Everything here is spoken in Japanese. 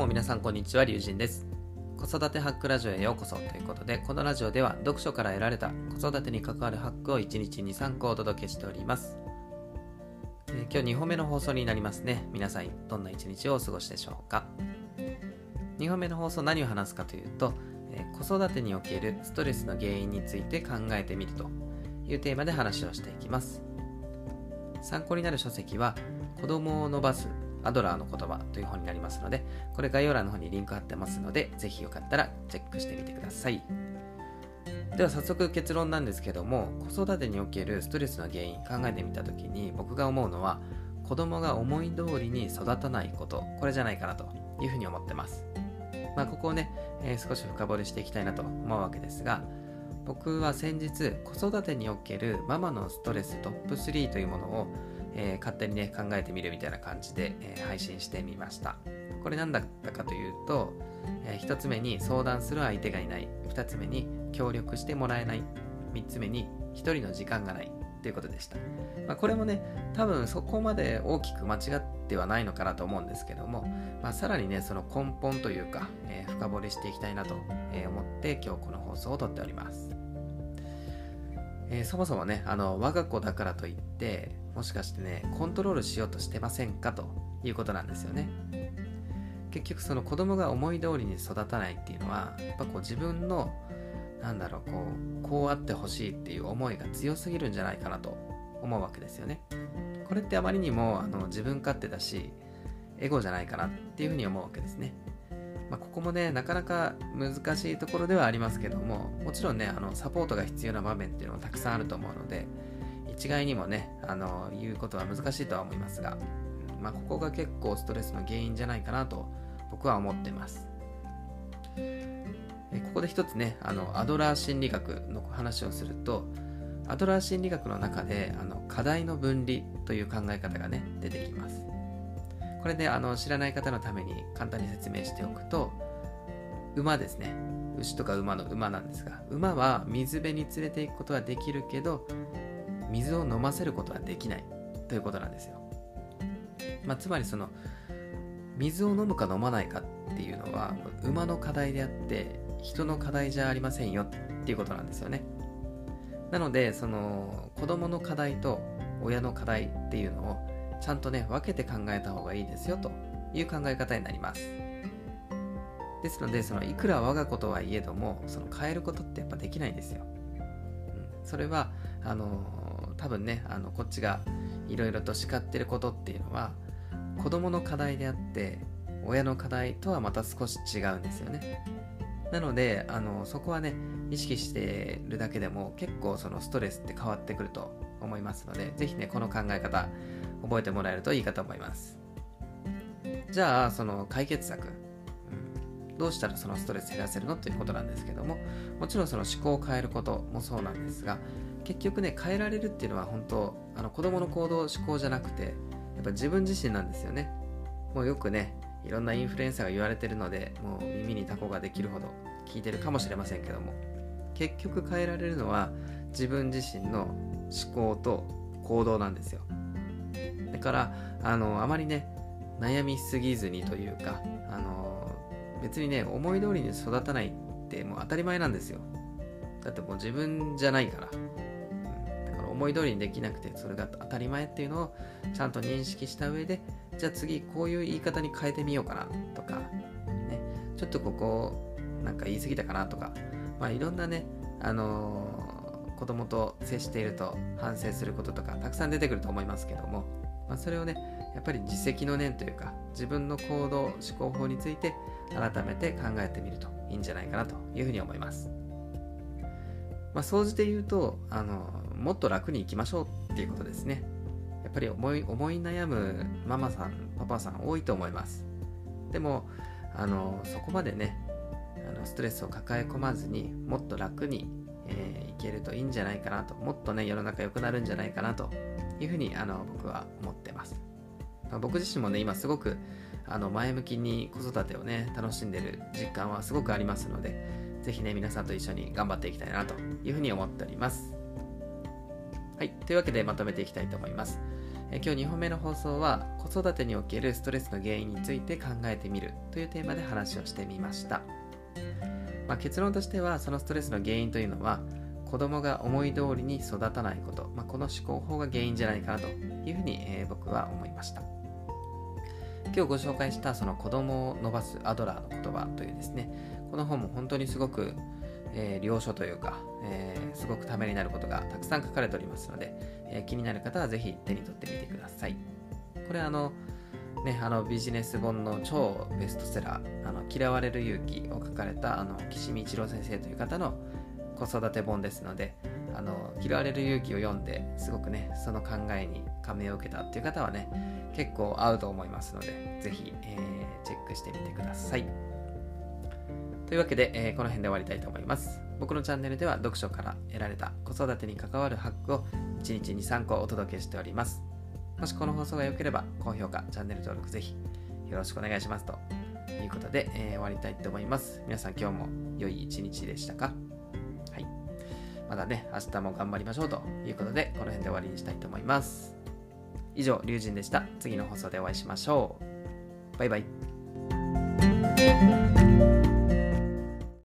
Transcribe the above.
も皆さんこんにちは、りゅうじんです。子育てハックラジオへようこそということで、このラジオでは読書から得られた子育てに関わるハックを1日2、3個お届けしております。えー、今日2本目の放送になりますね。皆さんどんな一日をお過ごしでしょうか。2本目の放送何を話すかというと、えー、子育てにおけるストレスの原因について考えてみるというテーマで話をしていきます。参考になる書籍は、子供を伸ばすアドラーの言葉という本になりますので、これ概要欄の方にリンク貼ってますので、ぜひよかったらチェックしてみてください。では早速結論なんですけども、子育てにおけるストレスの原因考えてみたときに僕が思うのは、子供が思い通りに育たないこと、これじゃないかなというふうに思ってます。まあ、ここをね、えー、少し深掘りしていきたいなと思うわけですが、僕は先日子育てにおけるママのストレストップ3というものをえー、勝手にね考えてみるみたいな感じで、えー、配信してみました。これ何だったかというと、えー、1つ目に相談する相手がいない。2つ目に協力してもらえない。3つ目に1人の時間がない。ということでした、まあ、これもね多分そこまで大きく間違ってはないのかなと思うんですけども、まあ、さらにねその根本というか、え深掘りしていきたいなと思って今日この放送をとっております。えー、そもそもね、あの、我が子だからといって、もしかしてね、コントロールしようとしてませんか？ということなんですよね。結局その子供が思い通りに育たないっていうのは、やっぱこう自分の、なんだろう、こう、こうあってほしいっていう思いが強すぎるんじゃないかなと思うわけですよね。これってあまりにもあの自分勝手だし、エゴじゃないかなっていうふうに思うわけですね。まあ、ここもね、なかなか難しいところではありますけども、もちろんね、あのサポートが必要な場面っていうのもたくさんあると思うので、一概にもね、あの言うことは難しいとは思いますが、まあ、ここが結構ストレスの原因じゃないかなと僕は思ってます。ここで一つね、あのアドラー心理学の話をすると、アドラー心理学の中であの課題の分離という考え方がね、出てきます。これであの知らない方のために簡単に説明しておくと馬ですね牛とか馬の馬なんですが馬は水辺に連れて行くことはできるけど水を飲ませることはできないということなんですよ、まあ、つまりその水を飲むか飲まないかっていうのは馬の課題であって人の課題じゃありませんよっていうことなんですよねなのでその子供の課題と親の課題っていうのをちゃんとね、分けて考えた方がいいですよという考え方になります。ですので、そのいくら我が子とはいえども、その変えることってやっぱできないんですよ。うん、それは、あの多分ね、あのこっちがいろいろと叱ってることっていうのは、子供の課題であって、親の課題とはまた少し違うんですよね。なので、あのそこはね、意識してるだけでも結構そのストレスって変わってくると思いますので、ぜひね、この考え方、覚えてもらえるといいかと思います。じゃあ、その解決策、うん、どうしたらそのストレス減らせるの？ということなんですけども、もちろんその思考を変えることもそうなんですが、結局ね、変えられるっていうのは本当、あの子供の行動、思考じゃなくて、やっぱ自分自身なんですよね。もうよくね、いろんなインフルエンサーが言われてるので、もう耳にタコができるほど聞いてるかもしれませんけども、結局変えられるのは自分自身の思考と行動なんですよ。だからあのあまりね悩みすぎずにというかあの別にね思い通りに育たないってもう当たり前なんですよだってもう自分じゃないから、うん、だから思い通りにできなくてそれが当たり前っていうのをちゃんと認識した上でじゃあ次こういう言い方に変えてみようかなとか、ね、ちょっとここなんか言い過ぎたかなとかまあいろんなねあのー、子供と接していると反省することとかたくさん出てくると思いますけどもまあ、それをねやっぱり自責の念というか自分の行動思考法について改めて考えてみるといいんじゃないかなというふうに思います。まあ、総じて言うとあのもっと楽にいきましょうっていうことですね。やっぱり思い思い悩むママさんパパさん多いと思います。でもあのそこまでねあのストレスを抱え込まずにもっと楽に、えー、いけるといいんじゃないかなともっとね世の中良くなるんじゃないかなというふうにあの僕は思ってます。まあ、僕自身もね、今すごくあの前向きに子育てをね、楽しんでる実感はすごくありますので、ぜひね、皆さんと一緒に頑張っていきたいなというふうに思っております。はい。というわけでまとめていきたいと思います。え今日2本目の放送は子育てにおけるストレスの原因について考えてみるというテーマで話をしてみました、まあ、結論としてはそのストレスの原因というのは子供が思い通りに育たないこと、まあ、この思考法が原因じゃないかなというふうに、えー、僕は思いました今日ご紹介したその子供を伸ばすアドラーの言葉というですねこの本も本当にすごく、えー、良書というか、えー、すごくためになることがたくさん書かれておりますので、えー、気になる方はぜひ手に取ってみてください。これあのね、あのビジネス本の超ベストセラー「あの嫌われる勇気」を書かれたあの岸見一郎先生という方の子育て本ですのであの嫌われる勇気を読んですごくねその考えに感銘を受けたっていう方はね結構合うと思いますのでぜひ、えー、チェックしてみてください。というわけで、えー、この辺で終わりたいと思います僕のチャンネルでは読書から得られた子育てに関わるハックを1日に3個お届けしておりますもしこの放送が良ければ高評価チャンネル登録ぜひよろしくお願いしますということで、えー、終わりたいと思います皆さん今日も良い一日でしたか？はいまだね、明日も頑張りましょうということで、この辺で終わりにしたいと思います。以上、龍神でした。次の放送でお会いしましょう。バイバイ。